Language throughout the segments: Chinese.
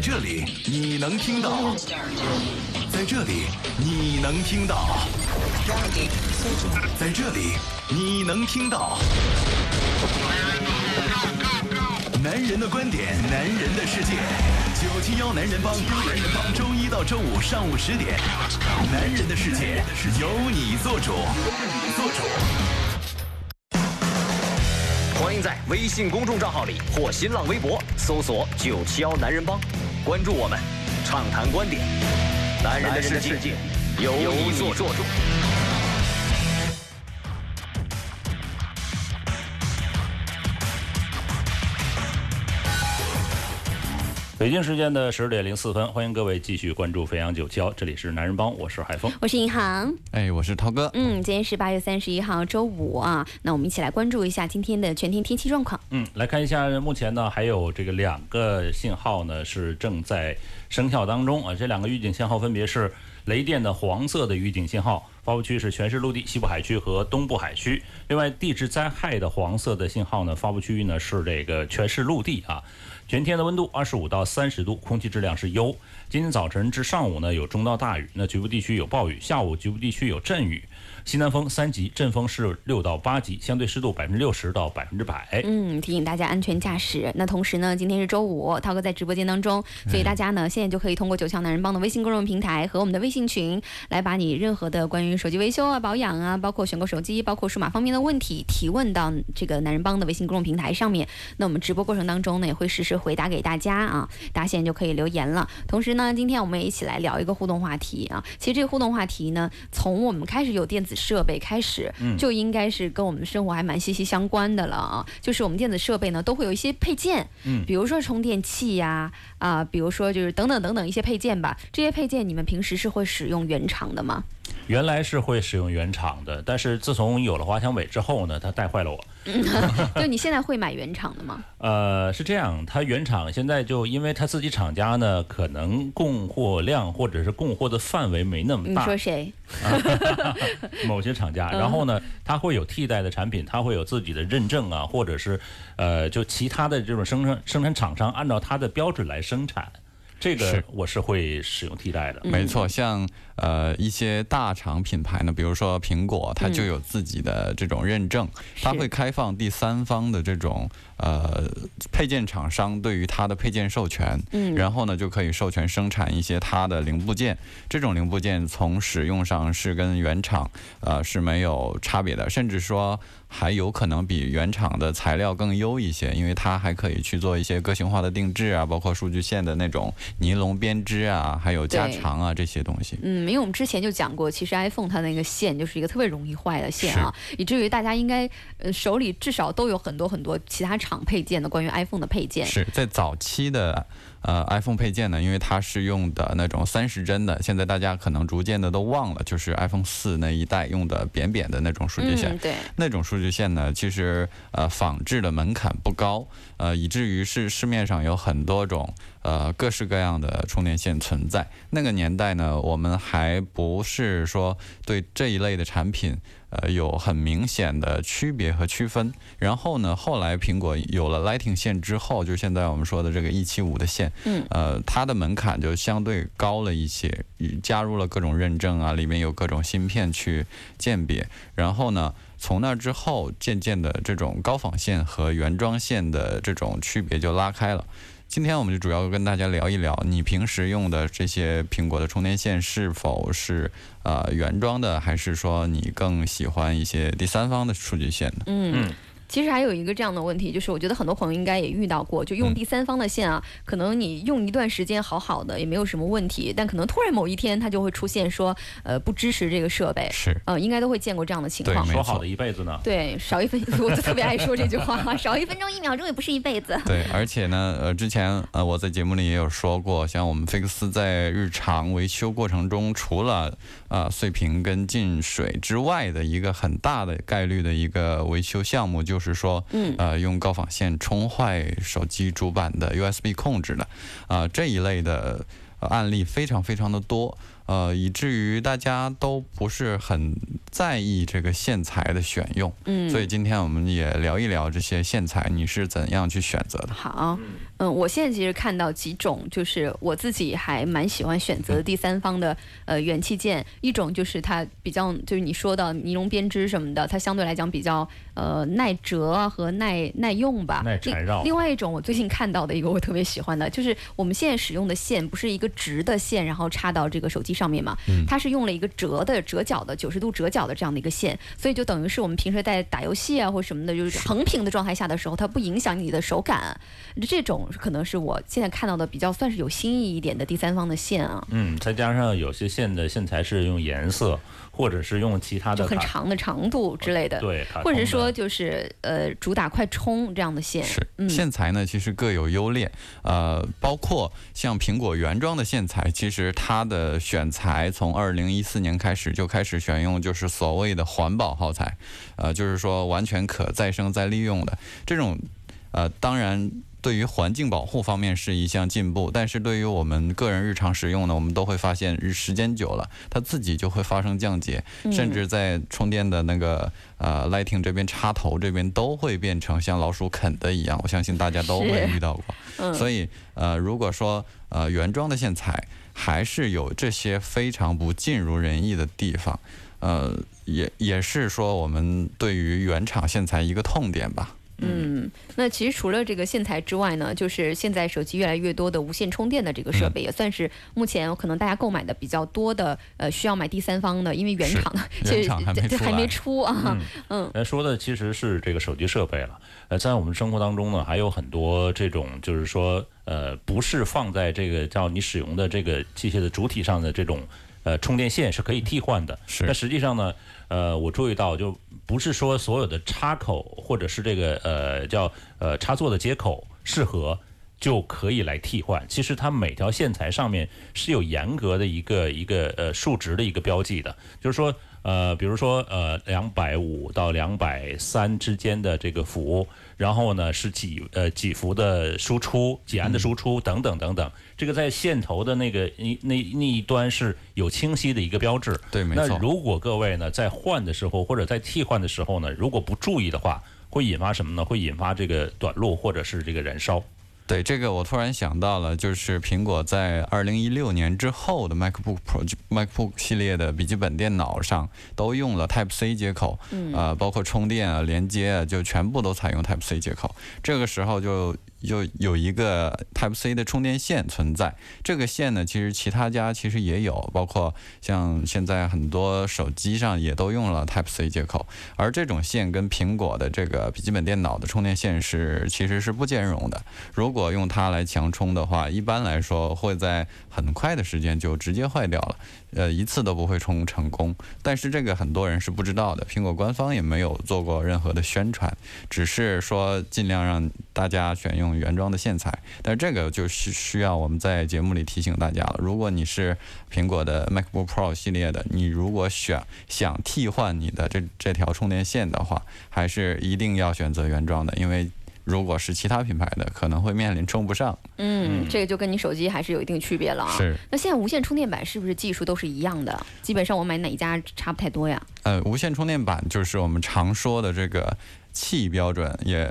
在这里你能听到，在这里你能听到，在这里你能听到。男人的观点，男人的世界，九七幺男人帮，男人帮，周一到周五上午十点，男人的世界由你做主，由你做主。欢迎在微信公众账号里或新浪微博搜索“九七幺男人帮”，关注我们，畅谈观点。男人的世界由你做主。北京时间的十点零四分，欢迎各位继续关注飞扬九七这里是男人帮，我是海峰，我是银行，哎，我是涛哥。嗯，今天是八月三十一号，周五啊，那我们一起来关注一下今天的全天天气状况。嗯，来看一下，目前呢还有这个两个信号呢是正在生效当中啊，这两个预警信号分别是雷电的黄色的预警信号，发布区是全市陆地、西部海区和东部海区；另外地质灾害的黄色的信号呢，发布区域呢是这个全市陆地啊。全天的温度二十五到三十度，空气质量是优。今天早晨至上午呢有中到大雨，那局部地区有暴雨，下午局部地区有阵雨。西南风三级，阵风是六到八级，相对湿度百分之六十到百分之百。嗯，提醒大家安全驾驶。那同时呢，今天是周五，涛哥在直播间当中，所以大家呢现在就可以通过九强男人帮的微信公众平台和我们的微信群，来把你任何的关于手机维修啊、保养啊，包括选购手机、包括数码方面的问题提问到这个男人帮的微信公众平台上面。那我们直播过程当中呢，也会实时回答给大家啊，大家现在就可以留言了。同时呢，今天我们也一起来聊一个互动话题啊。其实这个互动话题呢，从我们开始有电子设备开始。就应该是跟我们生活还蛮息息相关的了啊！就是我们电子设备呢，都会有一些配件，嗯，比如说充电器呀，啊，比如说就是等等等等一些配件吧。这些配件你们平时是会使用原厂的吗？原来是会使用原厂的，但是自从有了华强北之后呢，它带坏了我。就你现在会买原厂的吗？呃，是这样，它原厂现在就因为它自己厂家呢，可能供货量或者是供货的范围没那么大。你说谁？某些厂家，然后呢，它会有替代的产品，它会有自己的认证啊，或者是呃，就其他的这种生产生产厂商按照它的标准来生产。这个我是会使用替代的，没错。像呃一些大厂品牌呢，比如说苹果，它就有自己的这种认证，它会开放第三方的这种呃配件厂商对于它的配件授权，嗯，然后呢就可以授权生产一些它的零部件。这种零部件从使用上是跟原厂呃是没有差别的，甚至说。还有可能比原厂的材料更优一些，因为它还可以去做一些个性化的定制啊，包括数据线的那种尼龙编织啊，还有加长啊这些东西。嗯，因为我们之前就讲过，其实 iPhone 它那个线就是一个特别容易坏的线啊，以至于大家应该呃手里至少都有很多很多其他厂配件的关于 iPhone 的配件。是在早期的。呃，iPhone 配件呢，因为它是用的那种三十帧的，现在大家可能逐渐的都忘了，就是 iPhone 四那一代用的扁扁的那种数据线。对，那种数据线呢，其实呃仿制的门槛不高，呃，以至于是市面上有很多种呃各式各样的充电线存在。那个年代呢，我们还不是说对这一类的产品。呃，有很明显的区别和区分。然后呢，后来苹果有了 Lightning 线之后，就现在我们说的这个一七五的线，嗯，呃，它的门槛就相对高了一些，加入了各种认证啊，里面有各种芯片去鉴别。然后呢，从那之后，渐渐的这种高仿线和原装线的这种区别就拉开了。今天我们就主要跟大家聊一聊，你平时用的这些苹果的充电线是否是呃原装的，还是说你更喜欢一些第三方的数据线呢？嗯。其实还有一个这样的问题，就是我觉得很多朋友应该也遇到过，就用第三方的线啊，可能你用一段时间好好的也没有什么问题，但可能突然某一天它就会出现说，呃，不支持这个设备。是，呃，应该都会见过这样的情况。说好的一辈子呢？对，少一分，我就特别爱说这句话，少一分钟一秒钟也不是一辈子。对，而且呢，呃，之前呃我在节目里也有说过，像我们菲克斯在日常维修过程中，除了啊碎屏跟进水之外的一个很大的概率的一个维修项目，就是说，嗯。呃，用高仿线冲坏手机主板的 USB 控制的，啊，这一类的案例非常非常的多。呃，以至于大家都不是很在意这个线材的选用。嗯，所以今天我们也聊一聊这些线材，你是怎样去选择的？好，嗯，我现在其实看到几种，就是我自己还蛮喜欢选择第三方的呃元器件，一种就是它比较就是你说的尼龙编织什么的，它相对来讲比较呃耐折和耐耐用吧。耐缠绕另另外一种我最近看到的一个我特别喜欢的，就是我们现在使用的线不是一个直的线，然后插到这个手机上面嘛，它是用了一个折的折角的九十度折角的这样的一个线，所以就等于是我们平时在打游戏啊或什么的，就是横屏的状态下的时候，它不影响你的手感。这种可能是我现在看到的比较算是有新意一点的第三方的线啊，嗯，再加上有些线的线材是用颜色，或者是用其他的卡很长的长度之类的，对，或者是说就是呃主打快充这样的线，是嗯线材呢，其实各有优劣，呃，包括像苹果原装的线材，其实它的选材从二零一四年开始就开始选用，就是所谓的环保耗材，呃，就是说完全可再生再利用的这种，呃，当然。对于环境保护方面是一项进步，但是对于我们个人日常使用呢，我们都会发现日时间久了，它自己就会发生降解，嗯甚至在充电的那个呃 Lighting 这边插头这边都会变成像老鼠啃的一样，我相信大家都会遇到过。嗯，所以呃，如果说呃原装的线材还是有这些非常不尽如人意的地方，呃，也也是说我们对于原厂线材一个痛点吧。嗯，那其实除了这个线材之外呢，就是现在手机越来越多的无线充电的这个设嗯。备，也算是目前可能大家购买的比较多的，呃，需要买第三方的，因为原厂的这这还厂还没出来。没出啊，嗯。嗯。呃，说的其实是这个手机设备了。呃，在我们生活当中呢，还有很多这种，就是说，呃，不是放在这个叫你使用的这个机械的主体上的这种，呃，充电线是可以替换的。是那实际上呢，呃，我注意到，就不是说所有的插口或者是这个呃叫呃插座的接口适合。就可以来替换。其实它每条线材上面是有严格的一个一个呃数值的一个标记的，就是说呃，比如说呃两百五到两百三之间的这个伏，然后呢是几呃几伏的输出，几安的输出等等等等，这个在线头的那个那那那一端是有清晰的一个标志。对，没错。那如果各位呢在换的时候或者在替换的时候呢，如果不注意的话，会引发什么呢？会引发这个短路或者是这个燃烧。对这个，我突然想到了，就是苹果在二零一六年之后的 MacBook Pro、MacBook 系列的笔记本电脑上都用了 Type C 接口，嗯呃，包括充电啊、连接啊，就全部都采用 Type C 接口。这个时候就有有一个 Type C 的充电线存在。这个线呢，其实其他家其实也有，包括像现在很多手机上也都用了 Type C 接口。而这种线跟苹果的这个笔记本电脑的充电线是其实是不兼容的。如果用它来强充的话，一般来说会在很快的时间就直接坏掉了，呃，一次都不会充成功。但是这个很多人是不知道的，苹果官方也没有做过任何的宣传，只是说尽量让大家选用原装的线材。但这个就是需要我们在节目里提醒大家了。如果你是苹果的 MacBook Pro 系列的，你如果选想替换你的这这条充电线的话，还是一定要选择原装的，因为如果是其他品牌的，可能会面临充不上。嗯，这个就跟你手机还是有一定区别了啊。是，那现在无线充电板是不是技术都是一样的？基本上我买哪一家差不太多呀？呃，无线充电板就是我们常说的这个气标准，也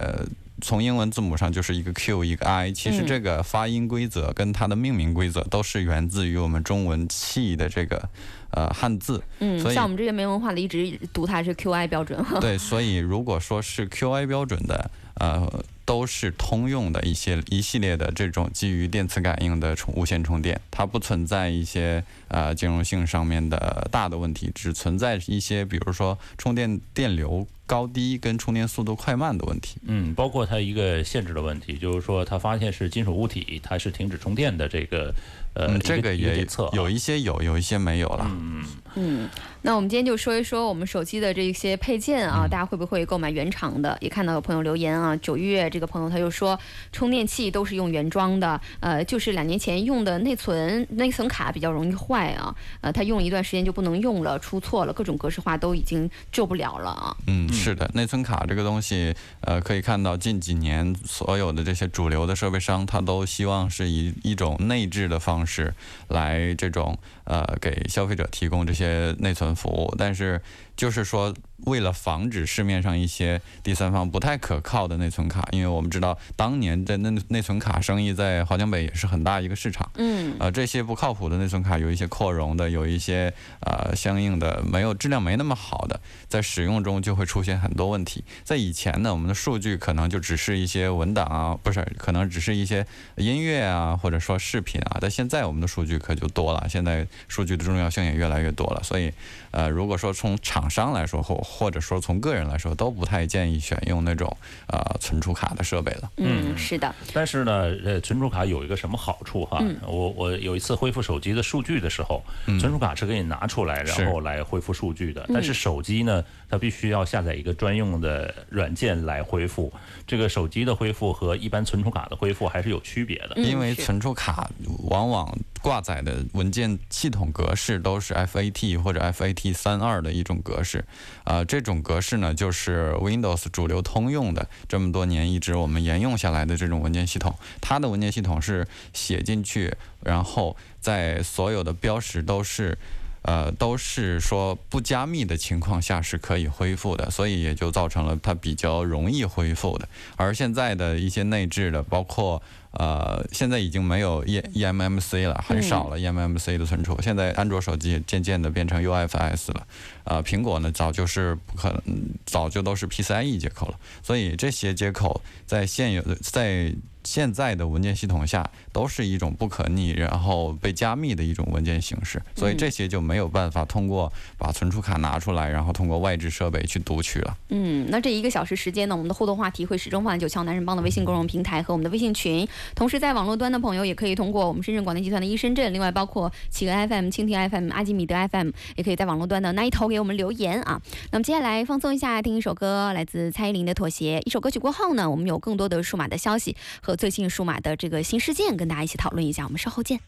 从英文字母上就是一个 Q 一个 I。其实嗯这个发音规则跟它的命名规则都是源自于我们中文“气”的这个呃汉字。嗯，像我们这些没文化的，一直读它是 QI 标准。对，所以如果说是 QI 标准的，呃，都是通用的一些一系列的这种基于电磁感应的充无线充电，它不存在一些呃兼容性上面的大的问题，只存在一些比如说充电电流高低跟充电速度快慢的问题。嗯，包括它一个限制的问题，就是说它发现是金属物体，它是停止充电的这个呃，嗯，这个也有一些有，有一些没有了。嗯嗯，那我们今天就说一说我们手机的这些配件啊，嗯大家会不会购买原厂的？也看到有朋友留言啊，九月这个朋友他就说，充电器都是用原装的，呃，就是两年前用的内存内存卡比较容易坏啊，呃，他用了一段时间就不能用了，出错了，各种格式化都已经救不了了啊。嗯，是的，内存卡这个东西，呃，可以看到近几年所有的这些主流的设备商，他都希望是以一种内置的方式来这种呃给消费者提供这些些内存服务，但是就是说。为了防止市面上一些第三方不太可靠的内存卡，因为我们知道当年的内内存卡生意在华强北也是很大一个市场。嗯，呃，这些不靠谱的内存卡有一些扩容的，有一些呃相应的没有质量没那么好的，在使用中就会出现很多问题。在以前呢，我们的数据可能就只是一些文档啊，不是，可能只是一些音乐啊，或者说视频啊。但现在我们的数据可就多了，现在数据的重要性也越来越多了。所以，呃，如果说从厂商来说或或者说从个人来说，都不太建议选用那种呃存储卡的设备了。嗯，是的。但是呢，呃，存储卡有一个什么好处哈？我我有一次恢复手机的数据的时候，存储卡是可以拿出来，然后来恢复数据的。但是手机呢，它必须要下载一个专用的软件来恢复。这个手机的恢复和一般存储卡的恢复还是有区别的。因为存储卡往往挂载的文件系统格式都是 FAT 或者 FAT 三二的一种格式。啊，这种格式呢，就是 Windows 主流通用的，这么多年一直我们沿用下来的这种文件系统。它的文件系统是写进去，然后在所有的标识都是，呃，都是说不加密的情况下是可以恢复的，所以也就造成了它比较容易恢复的。而现在的一些内置的，包括。呃，现在已经没有 E eMMC 了，很少了 eMMC 的存储。现在安卓手机渐渐的变成 UFS 了，呃，苹果呢早就是不可能，早就都是 PCIe 接口了。所以这些接口在现有的在现在的文件系统下都是一种不可逆，然后被加密的一种文件形式。所以这些就没有办法通过把存储卡拿出来，然后通过外置设备去读取了。嗯，那这一个小时时间呢，我们的互动话题会始终放在九桥男人帮的微信公众平台和我们的微信群。同时，在网络端的朋友也可以通过我们深圳广电集团的一深圳，另外包括企鹅 FM、蜻蜓 FM、阿基米德 FM，也可以在网络端的那一头给我们留言啊。那么接下来放松一下，听一首歌，来自蔡依林的《妥协》。一首歌曲过后呢，我们有更多的数码的消息和最近数码的这个新事件跟大家一起讨论一下。我们稍后见。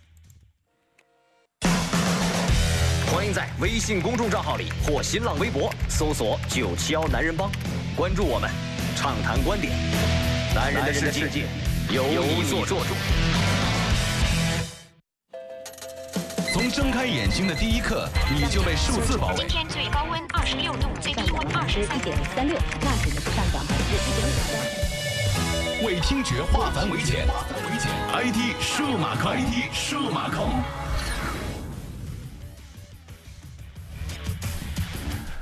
欢迎在微信公众账号里或新浪微博搜索“九七幺男人帮”，关注我们，畅谈观点，男人的世界。由你做主。从睁开眼睛的第一刻，你就被数字包围。今天最高温二十六度，最低温二十三点三六，那指的是上涨百分之一点五三。为听觉化繁为简，IT 数码控，IT 数码控。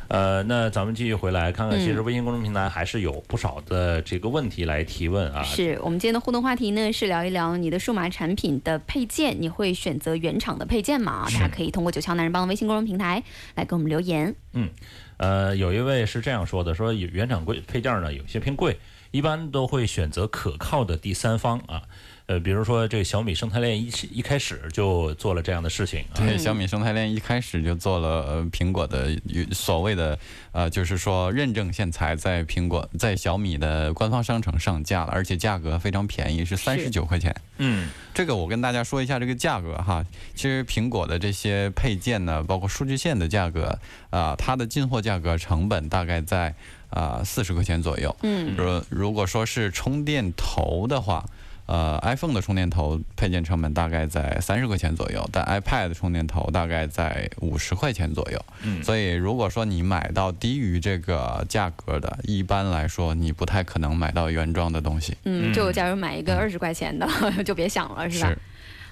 呃，那咱们继续回来看看，其实微信公众平台还是有不少的这个问题来提问啊。是我们今天的互动话题呢，是聊一聊你的数码产品的配件，你会选择原厂的配件吗？大家可以通过九桥男人帮的微信公众平台来给我们留言。嗯，呃，有一位是这样说的，说原厂贵配件呢有些偏贵，一般都会选择可靠的第三方啊。呃，比如说这个小米生态链一一开始就做了这样的事情。对，小米生态链一开始就做了苹果的所谓的呃，就是说认证线材在苹果在小米的官方商城上架了，而且价格非常便宜，是三十九块钱。嗯，这个我跟大家说一下这个价格哈。其实苹果的这些配件呢，包括数据线的价格啊，它的进货价格成本大概在啊四十块钱左右。嗯，如如果说是充电头的话。呃，iPhone 的充电头配件成本大概在三十块钱左右，但 iPad 的充电头大概在五十块钱左右。嗯，所以如果说你买到低于这个价格的，一般来说你不太可能买到原装的东西。嗯，就假如买一个二十块钱的，就别想了，是吧？是。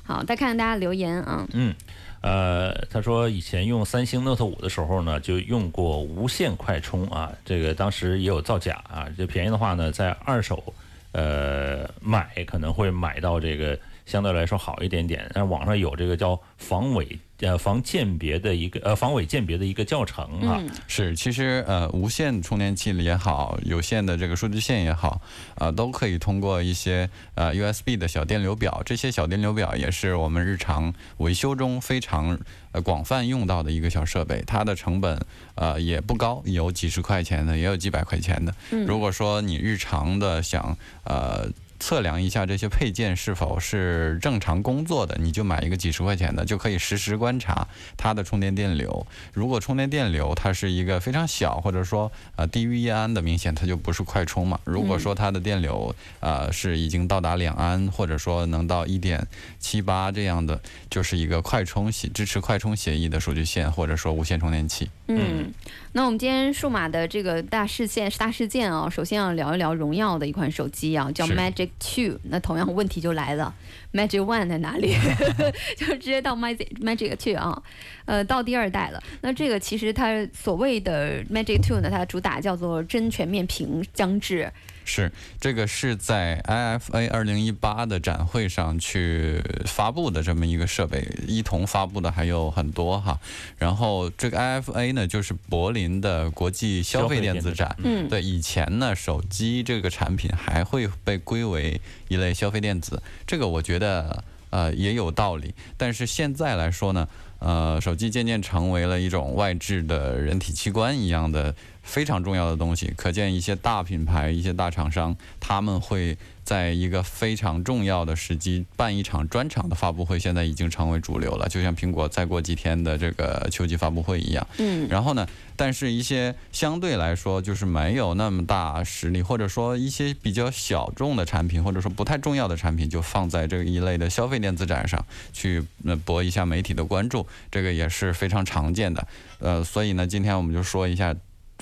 好，再看看大家留言啊。嗯，呃，他说以前用三星 Note 五的时候呢，就用过无线快充啊，这个当时也有造假啊，就便宜的话呢，在二手。呃，买可能会买到这个相对来说好一点点，但网上有这个叫防伪呃防鉴别的一个呃防伪鉴别的一个教程啊。是，其实呃无线充电器也好，有线的这个数据线也好，啊都可以通过一些呃 USB 的小电流表，这些小电流表也是我们日常维修中非常呃广泛用到的一个小设备，它的成本呃也不高，有几十块钱的，也有几百块钱的。如果说你日常的想呃。测量一下这些配件是否是正常工作的，你就买一个几十块钱的，就可以实时观察它的充电电流。如果充电电流它是一个非常小，或者说呃低于一安的，明显它就不是快充嘛。如果说它的电流呃是已经到达两安，或者说能到一点七八这样的，就是一个快充协支持快充协议的数据线，或者说无线充电器。嗯，那我们今天数码的这个大事件大事件啊，首先要聊一聊荣耀的一款手机啊，叫是 Two。那同样问题就来了，Magic One 在哪里？就直接到 Magic Magic Two 啊，呃，到第二代了。那这个其实它所谓的 Magic Two 呢，它主打叫做真全面屏将至。是，这个是在 IFA 二零一八的展会上去发布的这么一个设备，一同发布的还有很多哈。然后这个 IFA 呢，就是柏林的国际消费电子展。嗯对，以前呢，手机这个产品还会被归为一类消费电子，这个我觉得呃也有道理。但是现在来说呢，呃，手机渐渐成为了一种外置的人体器官一样的非常重要的东西。可见一些大品牌、一些大厂商，他们会在一个非常重要的时机办一场专场的发布会，现在已经成为主流了。就像苹果再过几天的这个秋季发布会一样。嗯然后呢，但是一些相对来说就是没有那么大实力，或者说一些比较小众的产品，或者说不太重要的产品，就放在这一类的消费电子展上去呃博一下媒体的关注，这个也是非常常见的。呃，所以呢，今天我们就说一下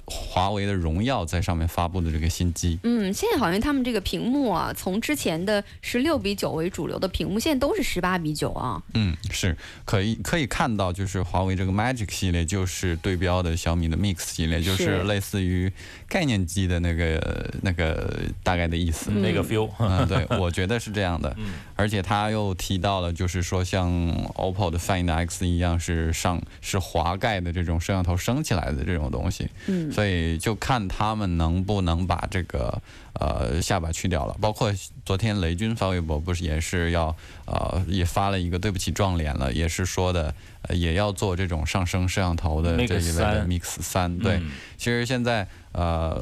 华为的荣耀在上面发布的这个新机。嗯，现在好像他们这个屏幕啊，从之前的十六比九为主流的屏幕，现在都是十八比九啊。嗯，是可以可以看到，就是华为这个 Magic 系列就是对标的小米的 Mix 系列，就是是类似于概念机的那个那个大概的意思。那个 feel，嗯，对，我觉得是这样的。而且他又提到了，就是说像 OPPO 的 Find X 一样，是上是滑盖的这种摄像头升起来的这种东西。嗯所以就看他们能不能把这个呃下巴去掉了。包括昨天雷军发微博，不是也是要呃也发了一个对不起撞脸了，也是说的、呃、也要做这种上升摄像头的这一类的 Mix 三。对，嗯其实现在呃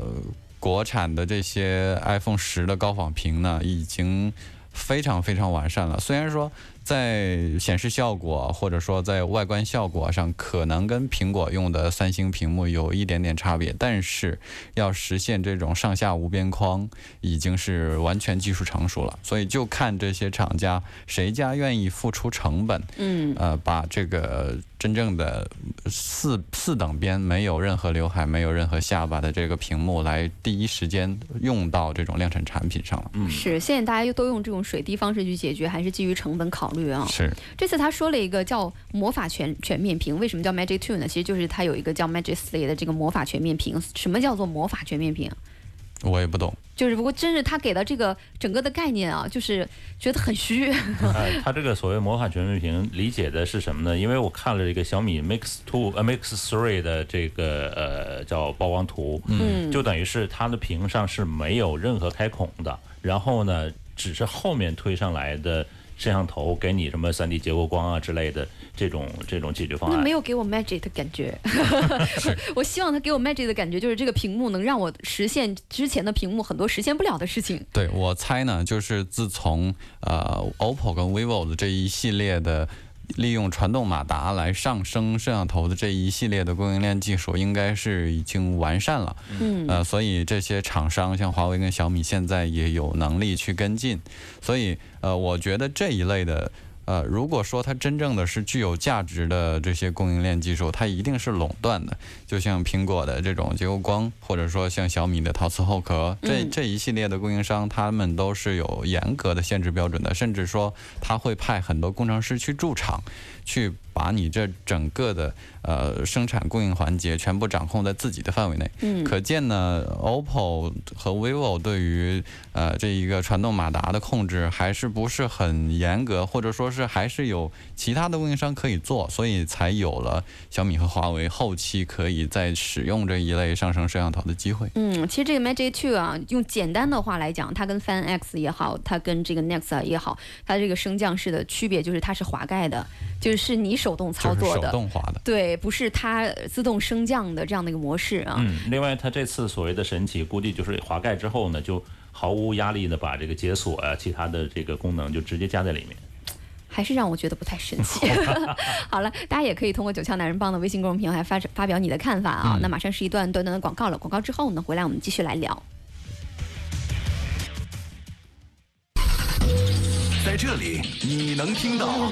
国产的这些 iPhone 十的高仿屏呢，已经非常非常完善了。虽然说在显示效果或者说在外观效果上，可能跟苹果用的三星屏幕有一点点差别，但是要实现这种上下无边框，已经是完全技术成熟了。所以就看这些厂家谁家愿意付出成本，嗯呃，把这个真正的四四等边没有任何刘海、没有任何下巴的这个屏幕，来第一时间用到这种量产产品上了。嗯，是，现在大家又都用这种水滴方式去解决，还是基于成本考虑啊？是，这次他说了一个叫魔法全全面屏，为什么叫 Magic Two 呢？其实就是它有一个叫 Magic Three 的这个魔法全面屏。什么叫做魔法全面屏？我也不懂。就是不过真是他给的这个整个的概念啊，就是觉得很虚。哎，他这个所谓魔法全面屏理解的是什么呢？因为我看了这个小米 Mix Two 呃 Mix Three 的这个呃叫曝光图，嗯就等于是它的屏上是没有任何开孔的，然后呢，只是后面推上来的摄像头给你什么 3D 结构光啊之类的这种这种解决方案那没。有给我 Magic 的感觉。我希望他给我 Magic 的感觉，就是这个屏幕能让我实现之前的屏幕很多实现不了的事情。对我猜呢，就是自从呃 OPPO 跟 vivo 的这一系列的利用传动马达来上升摄像头的这一系列的供应链技术，应该是已经完善了。嗯呃，所以这些厂商像华为跟小米现在也有能力去跟进。所以呃，我觉得这一类的。呃，如果说它真正的是具有价值的这些供应链技术，它一定是垄断的，就像苹果的这种结构光，或者说像小米的陶瓷后壳，这嗯。这一系列的供应商，他们都是有严格的限制标准的，甚至说他会派很多工程师去驻场，去把你这整个的呃生产供应环节全部掌控在自己的范围内。嗯可见呢，OPPO 和 vivo 对于呃这一个传动马达的控制还是不是很严格，或者说是还是有其他的供应商可以做，所以才有了小米和华为后期可以再使用这一类上升摄像头的机会。嗯，其实这个 Magic Two 啊，用简单的话来讲，它跟 Fan X 也好，它跟这个 Nex 也好，它这个升降式的区别就是它是滑盖的，就是你手动操作的。动滑的。对，不是它自动升降的这样的一个模式啊。嗯，另外它这次所谓的神奇，估计就是滑盖之后呢，就毫无压力的把这个解锁啊，其他的这个功能就直接加在里面。还是让我觉得不太神奇。好了，大家也可以通过九腔男人帮的微信公众平台发发表你的看法啊。那马上是一段短短的广告了，广告之后呢，回来我们继续来聊。在这里你能听到，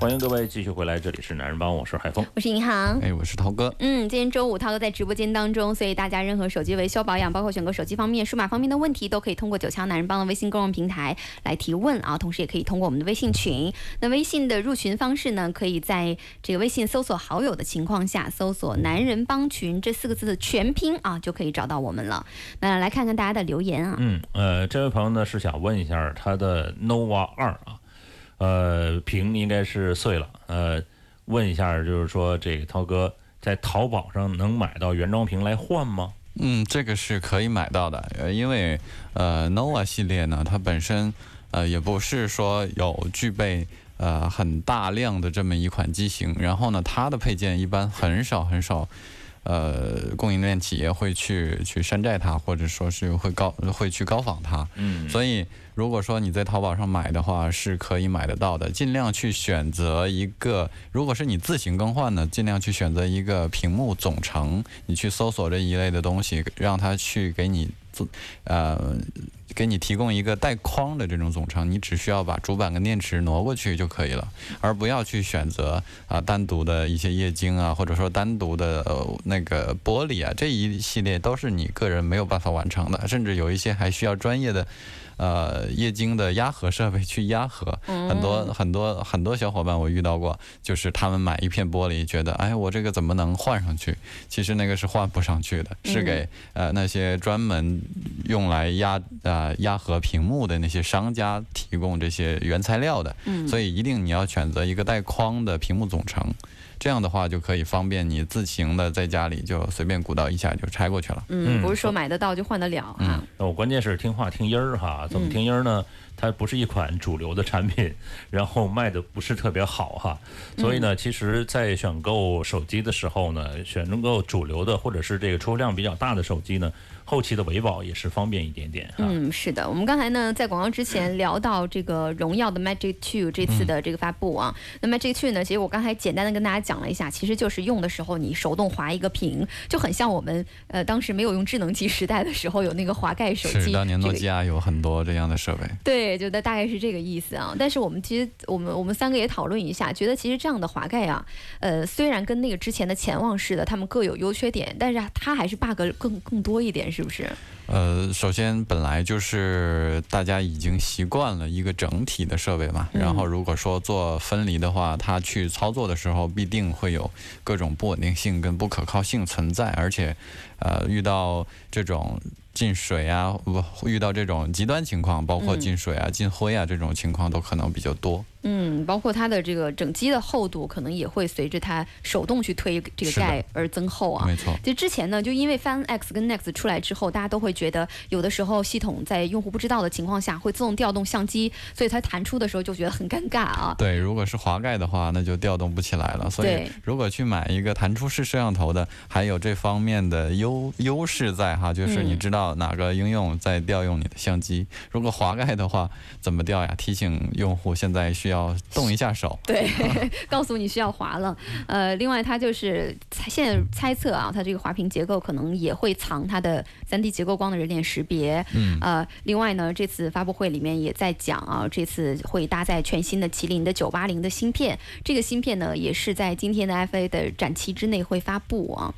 欢迎各位继续回来，这里是男人帮，我是海峰，我是银行，哎，我是涛哥。嗯，今天周五，涛哥在直播间当中，所以大家任何手机维修保养，包括选购手机方面、数码方面的问题，都可以通过九强男人帮的微信公众平台来提问啊。同时，也可以通过我们的微信群。那微信的入群方式呢，可以在这个微信搜索好友的情况下，搜索“男人帮群”这四个字的全拼啊，就可以找到我们了。那来看看大家的留言啊。嗯，呃，这位朋友呢是想问一下他的 nova 二啊。呃，屏应该是碎了。呃，问一下，就是说这个涛哥在淘宝上能买到原装屏来换吗？嗯，这个是可以买到的。呃，因为呃，nova 系列呢，它本身呃也不是说有具备呃很大量的这么一款机型，然后呢，它的配件一般很少很少。呃，供应链企业会去去山寨它，或者说是会高会去高仿它。嗯，所以如果说你在淘宝上买的话，是可以买得到的。尽量去选择一个，如果是你自行更换呢，尽量去选择一个屏幕总成。你去搜索这一类的东西，让它去给你做呃。给你提供一个带框的这种总成，你只需要把主板跟电池挪过去就可以了，而不要去选择啊单独的一些液晶啊，或者说单独的呃那个玻璃啊，这一系列都是你个人没有办法完成的，甚至有一些还需要专业的。呃，液晶的压合设备去压合，很多很多很多小伙伴我遇到过，就是他们买一片玻璃，觉得哎，我这个怎么能换上去？其实那个是换不上去的，是给呃那些专门用来压啊压合屏幕的那些商家提供这些原材料的。嗯所以一定你要选择一个带框的屏幕总成。这样的话就可以方便你自行的在家里就随便鼓捣一下就拆过去了。嗯，不是说买得到就换得了哈。那我关键是听话听音儿哈，怎么听音儿呢？它不是一款主流的产品，然后卖的不是特别好哈。所以呢，其实，在选购手机的时候呢，选购主流的或者是这个出货量比较大的手机呢。后期的维保也是方便一点点。嗯，是的，我们刚才呢在广告之前聊到这个荣耀的 Magic Two 这次的这个发布啊，那 Magic Two 呢，其实我刚才简单的跟大家讲了一下，其实就是用的时候你手动划一个屏，就很像我们呃当时没有用智能机时代的时候有那个滑盖手机。是，当年诺基亚有很多这样的设备。对，就大大概是这个意思啊。但是我们其实我们我们三个也讨论一下，觉得其实这样的滑盖啊，呃，虽然跟那个之前的潜望式的他们各有优缺点，但是它还是 bug 更更多一点。是不是？呃，首先本来就是大家已经习惯了一个整体的设备嘛，然后如果说做分离的话，它去操作的时候必定会有各种不稳定性跟不可靠性存在，而且，呃，遇到这种。进水啊，不遇到这种极端情况，包括进水啊、进灰啊这种情况都可能比较多。嗯，包括它的这个整机的厚度，可能也会随着它手动去推这个盖而增厚啊。没错。就之前呢，就因为 Find X 跟 Next 出来之后，大家都会觉得有的时候系统在用户不知道的情况下会自动调动相机，所以它弹出的时候就觉得很尴尬啊。对，如果是滑盖的话，那就调动不起来了。所以如果去买一个弹出式摄像头的，还有这方面的优优势在哈，就是你知道哪个应用在调用你的相机。如果滑盖的话，怎么调呀？提醒用户现在需要动一下手。对，告诉你需要滑了。呃，另外它就是现在猜测啊，它这个滑屏结构可能也会藏它的 3D 结构光的人脸识别。嗯。呃，另外呢，这次发布会里面也在讲啊，这次会搭载全新的麒麟的980的芯片。这个芯片呢，也是在今天的 FA 的展期之内会发布啊。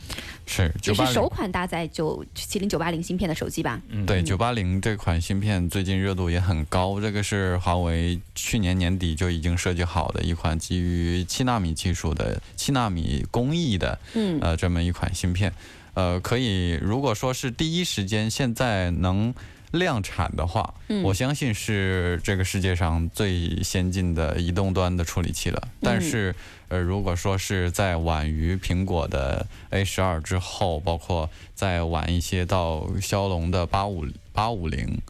是。这是首款搭载九麒麟980芯片的手机吧？嗯，对，九八零这款芯片最近热度也很高。这个是华为去年年底就已经设计好的一款基于七纳米技术的七纳米工艺的，嗯，呃，这么一款芯片，呃，可以如果说是第一时间现在能。量产的话，嗯我相信是这个世界上最先进的移动端的处理器了。但是，呃，如果说是在晚于苹果的 A 十二之后，包括再晚一些到骁龙的八五八五零、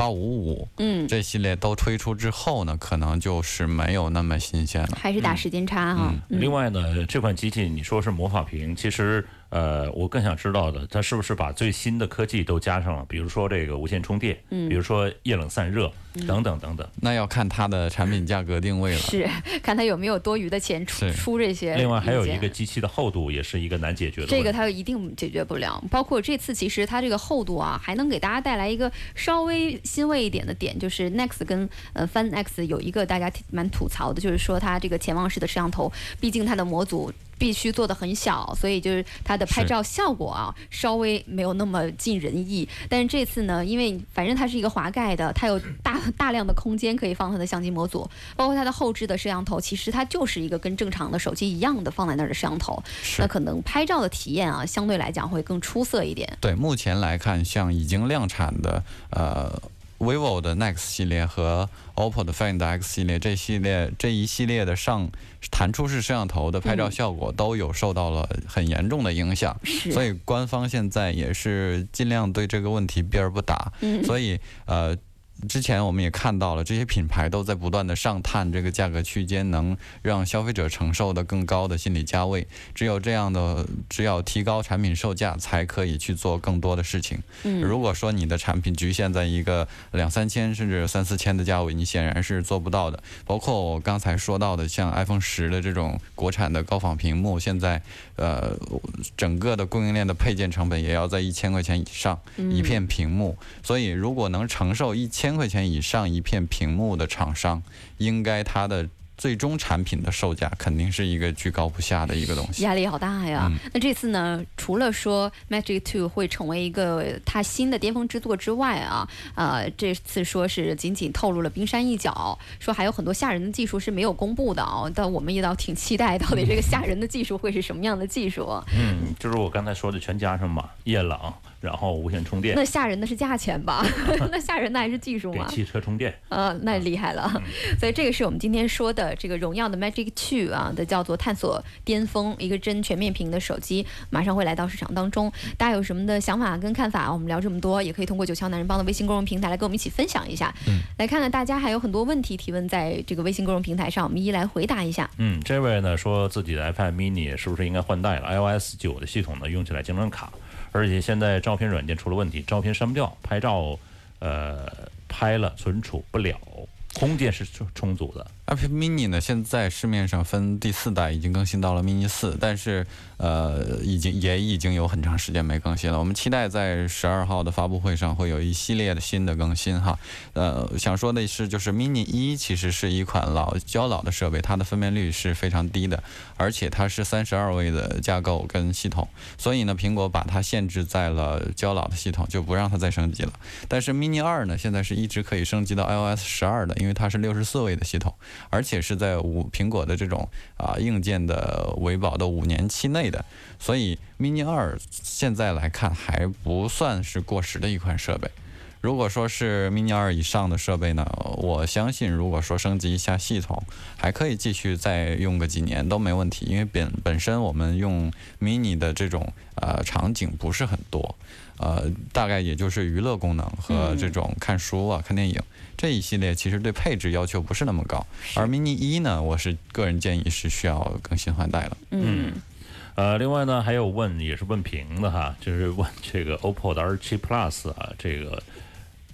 八五五嗯，这系列都推出之后呢，可能就是没有那么新鲜了。还是打时间差哈。嗯另外呢，这款机器你说是魔法屏，其实呃，我更想知道的，它是不是把最新的科技都加上了？比如说这个无线充电，嗯比如说液冷散热等等等等。那要看它的产品价格定位了。是 看它有没有多余的钱出出这些。另外还有一个。机器的厚度也是一个难解决的。这个它一定解决不了，包括这次其实它这个厚度啊，还能给大家带来一个稍微欣慰一点的点，就是 Next 跟呃 Fan X 有一个大家挺蛮吐槽的，就是说它这个潜望式的摄像头，毕竟它的模组。必须做的很小，所以就是它的拍照效果啊，稍微没有那么尽人意。但是这次呢，因为反正它是一个滑盖的，它有大大量的空间可以放它的相机模组，包括它的后置的摄像头，其实它就是一个跟正常的手机一样的放在那儿的摄像头。那可能拍照的体验啊，相对来讲会更出色一点。对，目前来看，像已经量产的呃 vivo 的 Nex 系列和 OPPO 的 Find X 系列，这系列这一系列的上弹出式摄像头的拍照效果都有受到了很严重的影响，是所以官方现在也是尽量对这个问题避而不答。嗯所以呃。之前我们也看到了，这些品牌都在不断的上探这个价格区间，能让消费者承受的更高的心理价位。只有这样的，只有提高产品售价，才可以去做更多的事情。嗯如果说你的产品局限在一个两三千甚至三四千的价位，你显然是做不到的。包括我刚才说到的，像 iPhone 十的这种国产的高仿屏幕，现在呃整个的供应链的配件成本也要在一千块钱以上一片屏幕。所以如果能承受一千块钱以上一片屏幕的厂商，应该它的最终产品的售价肯定是一个居高不下的一个东西。压力好大呀！嗯那这次呢，除了说 Magic Two 会成为一个它新的巅峰之作之外啊，呃，这次说是仅仅透露了冰山一角，说还有很多吓人的技术是没有公布的啊。但我们也倒挺期待，到底这个吓人的技术会是什么样的技术？嗯，就是我刚才说的全加上嘛，液冷，然后无线充电，那吓人的是价钱吧？那吓人的还是技术吗？给汽车充电。啊，那厉害了。所以这个是我们今天说的这个荣耀的 Magic Two 啊的叫做探索巅峰，一个真全面屏的手机，马上会来到市场当中。大家有什么的想法跟看法？我们聊这么多，也可以通过九霄男人帮的微信公众平台来跟我们一起分享一下。来看看大家还有很多问题提问在这个微信公众平台上，我们一一来回答一下。嗯，这位呢说自己的 iPad mini 是不是应该换代了？iOS 九的系统呢用起来经常卡，而且现在照片软件出了问题，照片删不掉，拍照呃拍了存储不了，空间是充充足的。iPad mini 呢，现在市面上分第四代，已经更新到了 mini 四，但是呃，已经也已经有很长时间没更新了。我们期待在十二号的发布会上会有一系列的新的更新哈。呃，想说的是，就是 mini 一其实是一款老较老的设备，它的分辨率是非常低的，而且它是三十二位的架构跟系统，所以呢，苹果把它限制在了较老的系统，就不让它再升级了。但是 mini 二呢，现在是一直可以升级到 iOS 十二的，因为它是六十四位的系统。而且是在五苹果的这种啊硬件的维保的五年期内的，所以 mini 二现在来看还不算是过时的一款设备。如果说是 mini 二以上的设备呢，我相信如果说升级一下系统，还可以继续再用个几年都没问题，因为本本身我们用 mini 的这种呃场景不是很多，呃大概也就是娱乐功能和这种看书啊、看电影。这一系列其实对配置要求不是那么高，而 mini 一呢，我是个人建议是需要更新换代了。嗯，呃，另外呢，还有问也是问屏的哈，就是问这个 OPPO 的 R7 Plus 啊，这个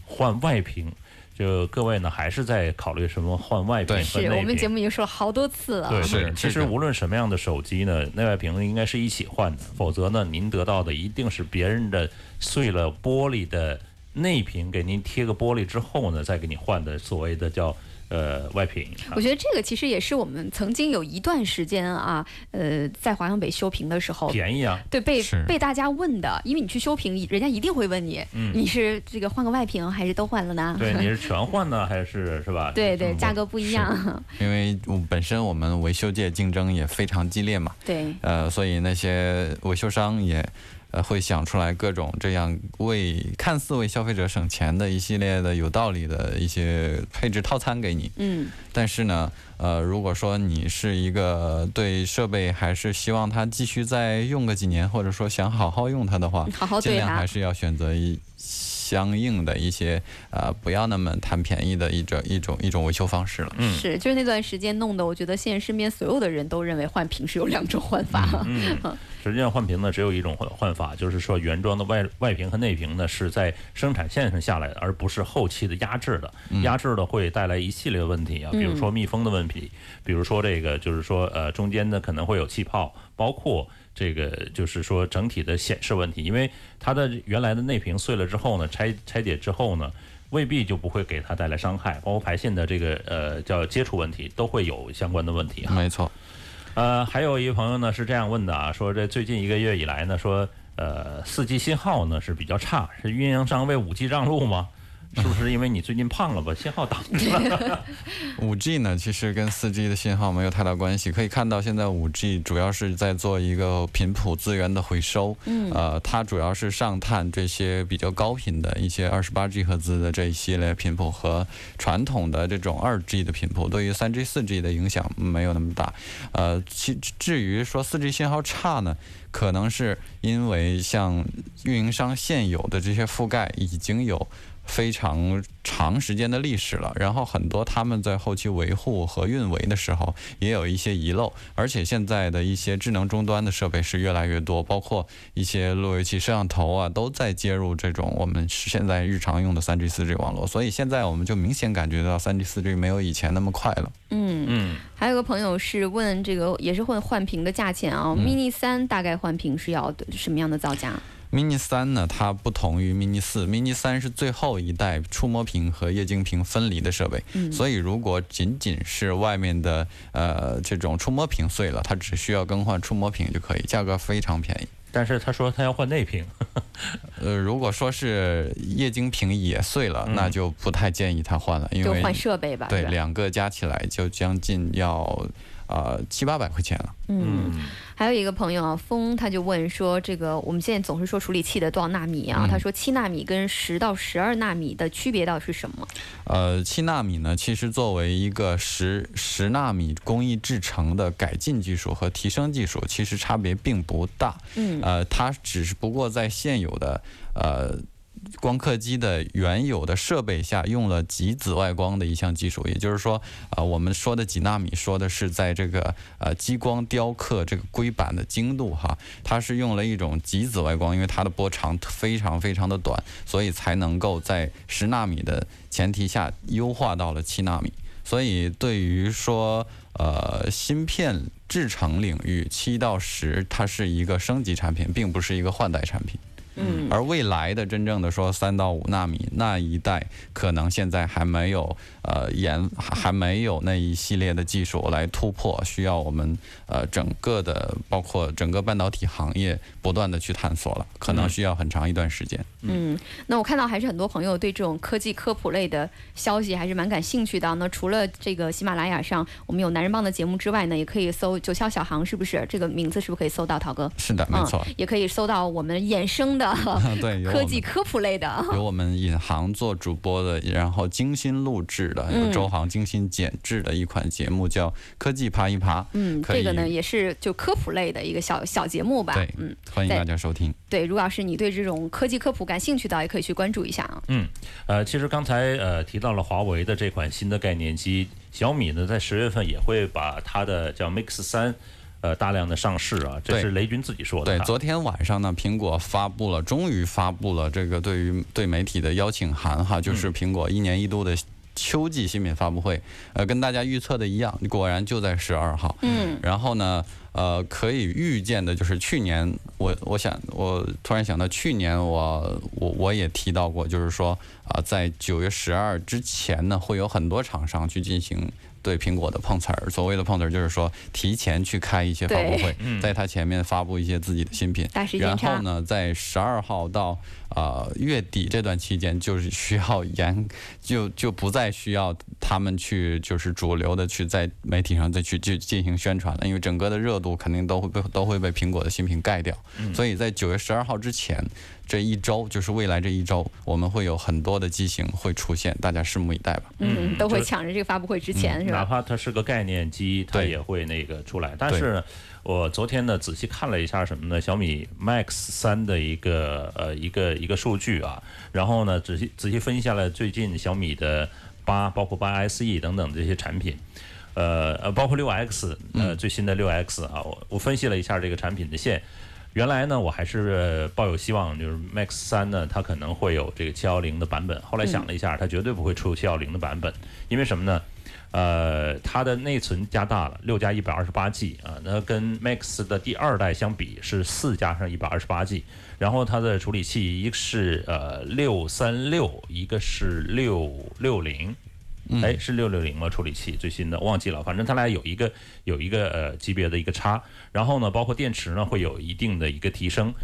换外屏，就各位呢还是在考虑什么换外屏和内是我们节。目已经说了好多次了。对，是对其实无论什么样的手机呢，内外屏应该是一起换的，否则呢，您得到的一定是别人的碎了玻璃的内屏，给您贴个玻璃之后呢，再给你换的所谓的叫呃外屏。啊我觉得这个其实也是我们曾经有一段时间啊，呃，在华强北修屏的时候，便宜啊，对被被大家问的，因为你去修屏，人家一定会问你，嗯你是这个换个外屏还是都换了呢？对，你是全换呢还是是吧？对对，嗯价格不一样，因为我本身我们维修界竞争也非常激烈嘛，对，呃，所以那些维修商也呃会想出来各种这样为看似为消费者省钱的一系列的有道理的一些配置套餐给你。嗯但是呢，呃，如果说你是一个对设备还是希望它继续再用个几年，或者说想好好用它的话，好好对它尽量还。是要选择一相应的一些呃不要那么贪便宜的一种一种一种维修方式了。嗯是，就是那段时间弄的，我觉得现在身边所有的人都认为换屏是有两种换法。嗯，实际上换屏呢只有一种换换法，就是说原装的外外屏和内屏呢是在生产线上下来的，而不是后期的压制的。压制的会带来一系列的问题啊，比如说密封的问题，比如说这个就是说呃中间呢可能会有气泡，包括。这个就是说整体的显示问题，因为它的原来的内屏碎了之后呢，拆拆解之后呢，未必就不会给它带来伤害，包括排线的这个呃叫接触问题都会有相关的问题哈。没错，呃，还有一位朋友呢是这样问的啊，说这最近一个月以来呢，说呃四 G 信号呢是比较差，是运营商为五 G 让路吗？是不是因为你最近胖了把信号挡住了？五 G 呢，其实跟四 G 的信号没有太大关系。可以看到，现在五 G 主要是在做一个频谱资源的回收，嗯，呃，它主要是上探这些比较高频的一些二十八 G 赫兹的这一系列频谱和传统的这种二 G 的频谱，对于三 G、四 G 的影响没有那么大。呃，其至于说四 G 信号差呢，可能是因为像运营商现有的这些覆盖已经有。非常长时间的历史了，然后很多他们在后期维护和运维的时候也有一些遗漏，而且现在的一些智能终端的设备是越来越多，包括一些路由器、摄像头啊，都在接入这种我们现在日常用的三 G、四 G 网络，所以现在我们就明显感觉到三 G、四 G 没有以前那么快了。嗯，嗯，还有个朋友是问这个，也是问换屏的价钱啊、mini 三大概换屏是要什么样的造价？Mini 三呢，它不同于 mini 四，mini 三是最后一代触摸屏和液晶屏分离的设备，所以如果仅仅是外面的呃这种触摸屏碎了，它只需要更换触摸屏就可以，价格非常便宜。但是他说他要换内屏，呃，如果说是液晶屏也碎了，那就不太建议他换了，因为换设备吧。对两个加起来就将近要呃七八百块钱了。嗯，还有一个朋友啊，风他就问说，这个我们现在总是说处理器的多少纳米啊？嗯他说七纳米跟十到十二纳米的区别到底是什么？呃，七纳米呢，其实作为一个十十纳米工艺制成的改进技术和提升技术，其实差别并不大。嗯呃，它只是不过在现有的呃光刻机的原有的设备下用了极紫外光的一项技术，也就是说，啊、我们说的几纳米说的是在这个呃激光雕刻这个硅板的精度哈，它是用了一种极紫外光，因为它的波长非常非常的短，所以才能够在十纳米的前提下优化到了七纳米。所以对于说呃芯片制成领域，七到十它是一个升级产品，并不是一个换代产品。嗯而未来的真正的说三到五纳米那一代，可能现在还没有呃研还还没有那一系列的技术来突破，需要我们呃整个的包括整个半导体行业不断的去探索了，可能需要很长一段时间。嗯，那我看到还是很多朋友对这种科技科普类的消息还是蛮感兴趣的。那除了这个喜马拉雅上我们有男人帮的节目之外呢，也可以搜九霄小航，是不是？这个名字是不是可以搜到？陶哥，是的，没错。嗯，也可以搜到我们衍生的 对，科技科普类的。有我们引航做主播的，然后精心录制的，有嗯周航精心剪制的一款节目，叫《科技爬一爬》。嗯，这个呢也是就科普类的一个小小节目吧。对嗯，欢迎大家收听。对，如果要是你对这种科技科普感兴趣的，也可以去关注一下啊。嗯，呃，其实刚才呃提到了华为的这款新的概念机，小米呢在十月份也会把它的叫 Mix 三，呃大量的上市啊，这是雷军自己说的对，哈。昨天晚上呢，苹果发布了，终于发布了这个对于对媒体的邀请函哈，就是苹果一年一度的秋季新品发布会，呃，跟大家预测的一样，果然就在十二号。嗯，然后呢，呃，可以预见的就是去年我我想我突然想到去年我我我也提到过，就是说啊、在九月十二之前呢，会有很多厂商去进行。对苹果的碰瓷儿，所谓的碰瓷儿就是说提前去开一些发布会，在它前面发布一些自己的新品，然后呢，在十二号到呃月底这段期间，就是需要严就就不再需要他们去就是主流的去在媒体上再去去进行宣传了，因为整个的热度肯定都会被都会被苹果的新品盖掉。所以在九月十二号之前这一周，就是未来这一周，我们会有很多的机型会出现，大家拭目以待吧。嗯，都会抢着这个发布会之前、是吧哪？怕它是个概念机，它也会那个出来。但是我昨天呢仔细看了一下什么呢？小米 Max 三的一个呃一个一个数据啊，然后呢仔细仔细分析下来最近小米的八，包括八 SE 等等这些产品。呃呃，包括六 X，呃，最新的六 X 啊，我我分析了一下这个产品的线，原来呢，我还是呃抱有希望，就是 Max 三呢，它可能会有这个七幺零的版本。后来想了一下，它绝对不会出七幺零的版本，因为什么呢？呃，它的内存加大了，六加一百二十八 G 啊，那跟 Max 的第二代相比是四加上一百二十八 G，然后它的处理器一个是呃六三六，一个是六六零。哎，是六六零吗？处理器最新的忘记了，反正它俩有一个有一个呃级别的一个差，然后呢，包括电池呢会有一定的一个提升。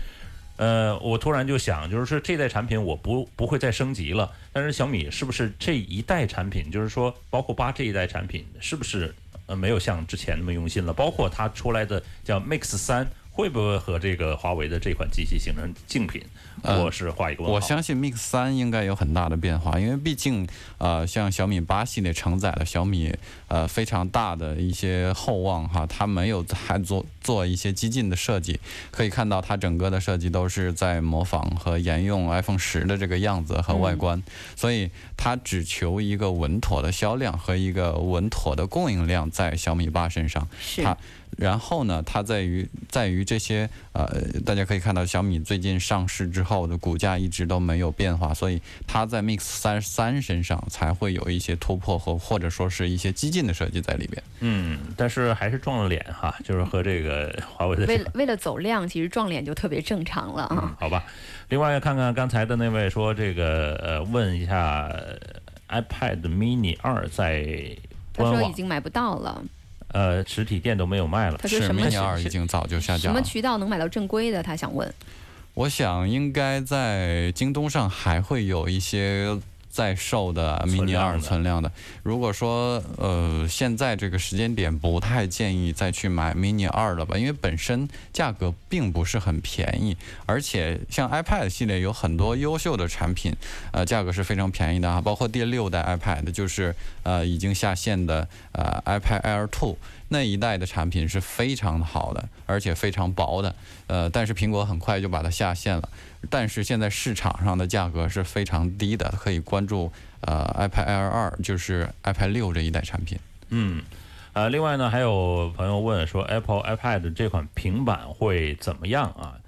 呃，我突然就想，就是说这代产品我不不会再升级了，但是小米是不是这一代产品，就是说包括八这一代产品，是不是呃没有像之前那么用心了？包括它出来的叫 Mix 三，会不会和这个华为的这款机器形成竞品？呃我是画一个问号。我相信 Mix 三应该有很大的变化，因为毕竟呃，像小米八系列承载了小米呃非常大的一些厚望哈，它没有还做做一些激进的设计，可以看到它整个的设计都是在模仿和沿用 iPhone 十的这个样子和外观，所以它只求一个稳妥的销量和一个稳妥的供应量在小米八身上。是它然后呢，它在于在于这些呃，大家可以看到小米最近上市之后的股价一直都没有变化，所以它在 Mix 三三身上才会有一些突破和或者说是一些激进的设计在里边。嗯，但是还是撞了脸哈，就是和这个华为的为为了走量，其实撞脸就特别正常了啊。嗯，好吧。另外看看刚才的那位说这个呃，问一下 iPad Mini 二在他说已经买不到了，呃实体店都没有卖了。是他说什么 Mini 二已经早就下架了什么。渠道能买到正规的？他想问。我想应该在京东上还会有一些在售的 mini 二存量的。如果说呃现在这个时间点不太建议再去买 mini 二了吧，因为本身价格并不是很便宜，而且像 iPad 系列有很多优秀的产品，呃价格是非常便宜的啊，包括第六代 iPad 就是呃已经下线的呃 iPad Air 2。那一代的产品是非常好的，而且非常薄的，呃，但是苹果很快就把它下线了。但是现在市场上的价格是非常低的，可以关注呃 iPad Air 二，就是 iPad 六这一代产品。嗯，呃，另外呢，还有朋友问说 Apple iPad 这款平板会怎么样啊？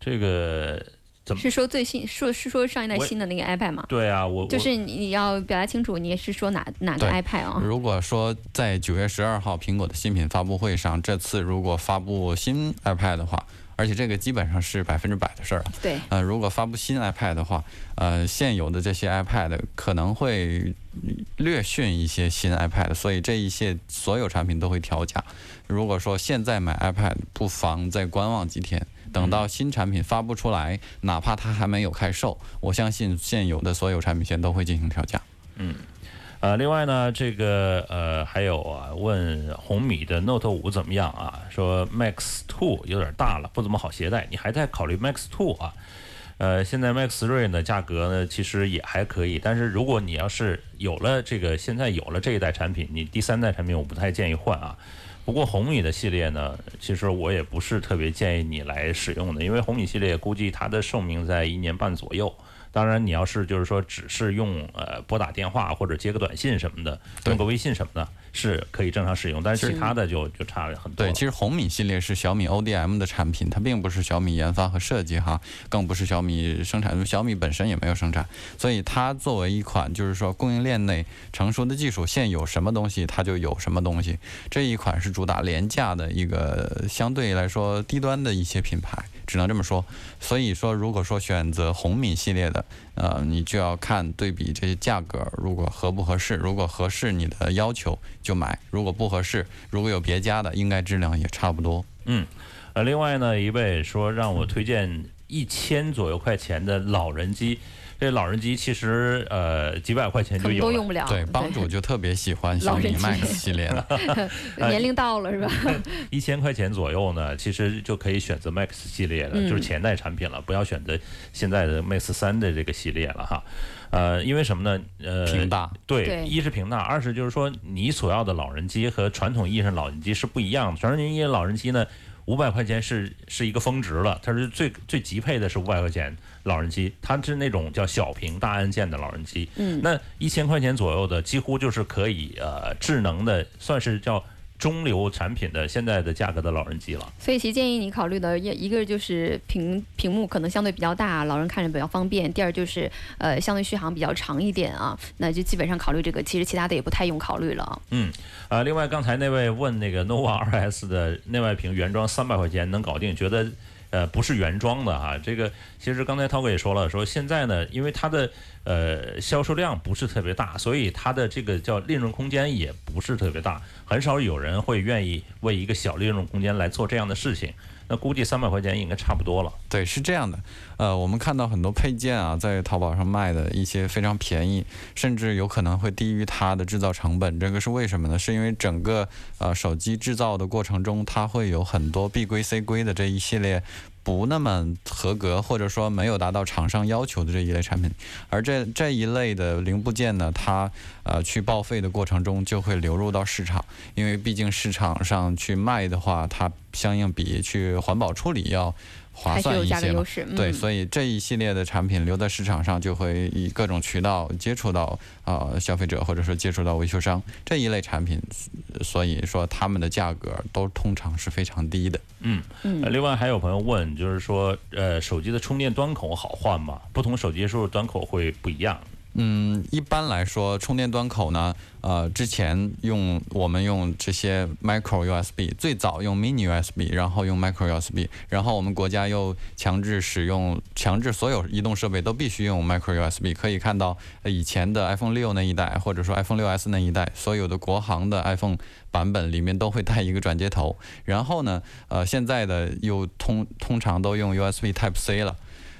这个怎么？是说最新，说是说上一代新的那个 iPad 吗？对啊，我就是你你要表达清楚，你是说哪哪个 iPad 啊？如果说在九月十二号苹果的新品发布会上，这次如果发布新 iPad 的话，而且这个基本上是百分之百的事儿了。对，呃，如果发布新 iPad 的话，呃，现有的这些 iPad 可能会略逊一些新 iPad，所以这一些所有产品都会调价。如果说现在买 iPad，不妨再观望几天，等到新产品发布出来，哪怕它还没有开售，我相信现有的所有产品线都会进行调价。嗯呃，另外呢，这个呃还有啊，问红米的 Note 五怎么样啊？说 Max Two 有点大了，不怎么好携带，你还在考虑 Max Two 啊？呃，现在 Max 瑞呢价格呢其实也还可以，但是如果你要是有了这个现在有了这一代产品，你第三代产品我不太建议换啊。不过红米的系列呢，其实我也不是特别建议你来使用的，因为红米系列估计它的寿命在一年半左右。当然，你要是就是说只是用呃拨打电话或者接个短信什么的，对用个微信什么的，是可以正常使用，但是其他的就就差了很多对，其实红米系列是小米 ODM 的产品，它并不是小米研发和设计哈，更不是小米生产，小米本身也没有生产，所以它作为一款就是说供应链内成熟的技术，现有什么东西它就有什么东西。这一款是主打廉价的一个相对来说低端的一些品牌，只能这么说。所以说，如果说选择红米系列的，呃，你就要看对比这些价格，如果合不合适，如果合适你的要求就买，如果不合适，如果有别家的，应该质量也差不多。嗯，呃，另外呢，一位说让我推荐一千左右块钱的老人机，这老人机其实呃几百块钱就有了。能都用不了。对，帮主就特别喜欢 小米 Max 系列的。年龄到了是吧？一千块钱左右呢，其实就可以选择 Max 系列的，嗯就是前代产品了，不要选择现在的 Max 三的这个系列了哈。呃，因为什么呢？呃，屏大，对，对一是屏大，二是就是说你所要的老人机和传统意义上老人机是不一样的。传统意义上老人机呢，五百块钱是是一个峰值了，它是最最极配的是五百块钱老人机，它是那种叫小屏大按键的老人机。嗯，那一千块钱左右的，几乎就是可以呃智能的，算是叫中流产品的现在的价格的老人机了。所以其实建议你考虑的一一个就是屏屏幕可能相对比较大，老人看着比较方便；第二就是呃相对续航比较长一点啊，那就基本上考虑这个，其实其他的也不太用考虑了啊。嗯，呃，另外刚才那位问那个 nova 2S 的内外屏原装三百块钱能搞定，觉得呃不是原装的啊。这个其实刚才涛哥也说了，说现在呢，因为它的呃销售量不是特别大，所以它的这个叫利润空间也不是特别大，很少有人会愿意为一个小利润空间来做这样的事情。那估计三百块钱应该差不多了。对，是这样的，呃，我们看到很多配件啊，在淘宝上卖的一些非常便宜，甚至有可能会低于它的制造成本。这个是为什么呢？是因为整个呃手机制造的过程中，它会有很多 B 规 C 规的这一系列不那么合格，或者说没有达到厂商要求的这一类产品。而这这一类的零部件呢，它呃去报废的过程中就会流入到市场，因为毕竟市场上去卖的话，它相应比去环保处理要划还是有算一些。对，嗯所以这一系列的产品留在市场上，就会以各种渠道接触到呃消费者，或者说接触到维修商这一类产品，所以说他们的价格都通常是非常低的。嗯，呃另外还有朋友问，就是说，呃，手机的充电端口好换吗？不同手机是不是端口会不一样？嗯，一般来说，充电端口呢，呃，之前用我们用这些 micro USB，最早用 mini USB，然后用 micro USB，然后我们国家又强制使用，强制所有移动设备都必须用 micro USB。可以看到，以前的 iPhone 六那一代，或者说 iPhone 六 S 那一代，所有的国行的 iPhone 版本里面都会带一个转接头。然后呢，呃，现在的又通通常都用 USB Type C 了，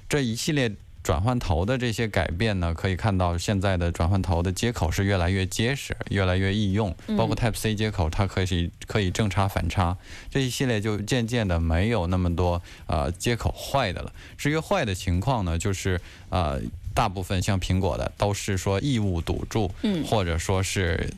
这一系列。转换头的这些改变呢，可以看到现在的转换头的接口是越来越结实，越来越易用，包括 Type C 接口，它可以可以正插反插，这一系列就渐渐的没有那么多呃接口坏的了。至于坏的情况呢，就是呃大部分像苹果的都是说异物堵住，嗯或者说是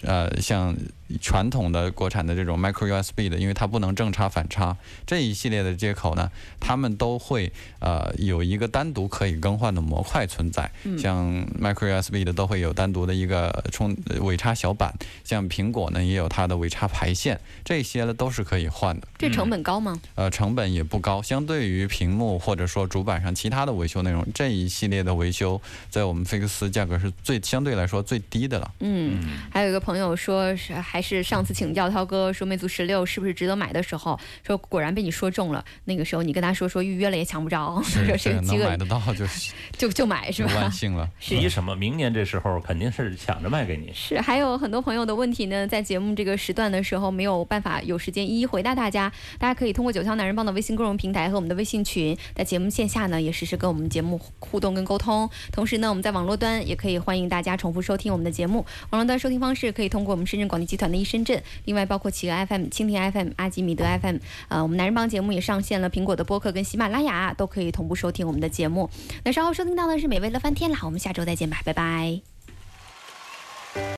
呃像传统的国产的这种 micro USB 的，因为它不能正插反插这一系列的接口呢，它们都会呃有一个单独可以更换的模块存在。像 micro USB 的都会有单独的一个充呃尾插小板，像苹果呢也有它的尾插排线，这些呢都是可以换的。这成本高吗？呃，成本也不高，相对于屏幕或者说主板上其他的维修内容，这一系列的维修在我们菲克斯价格是最相对来说最低的了。嗯，还有一个朋友说是还是上次请教涛哥说魅族十六是不是值得买的时候，说果然被你说中了。那个时候你跟他说说预约了也抢不着，说是 这个饥饿能买得到就是就就买是吧万？幸了。急什么？明年这时候肯定是抢着卖给你。是，还有很多朋友的问题呢，在节目这个时段的时候没有办法有时间一一回答大家，大家可以通过九霄男人帮的微信公众平台和我们的微信群，在节目线下呢也实时跟我们节目互动跟沟通。同时呢，我们在网络端也可以欢迎大家重复收听我们的节目。网络端收听方式可以通过我们深圳广电集团的一深圳，另外包括企鹅 FM、蜻蜓 FM、阿基米德 FM，呃，我们男人帮节目也上线了苹果的播客跟喜马拉雅，都可以同步收听我们的节目。那稍后收听到的是美味乐翻天啦，我们下周再见吧，拜拜。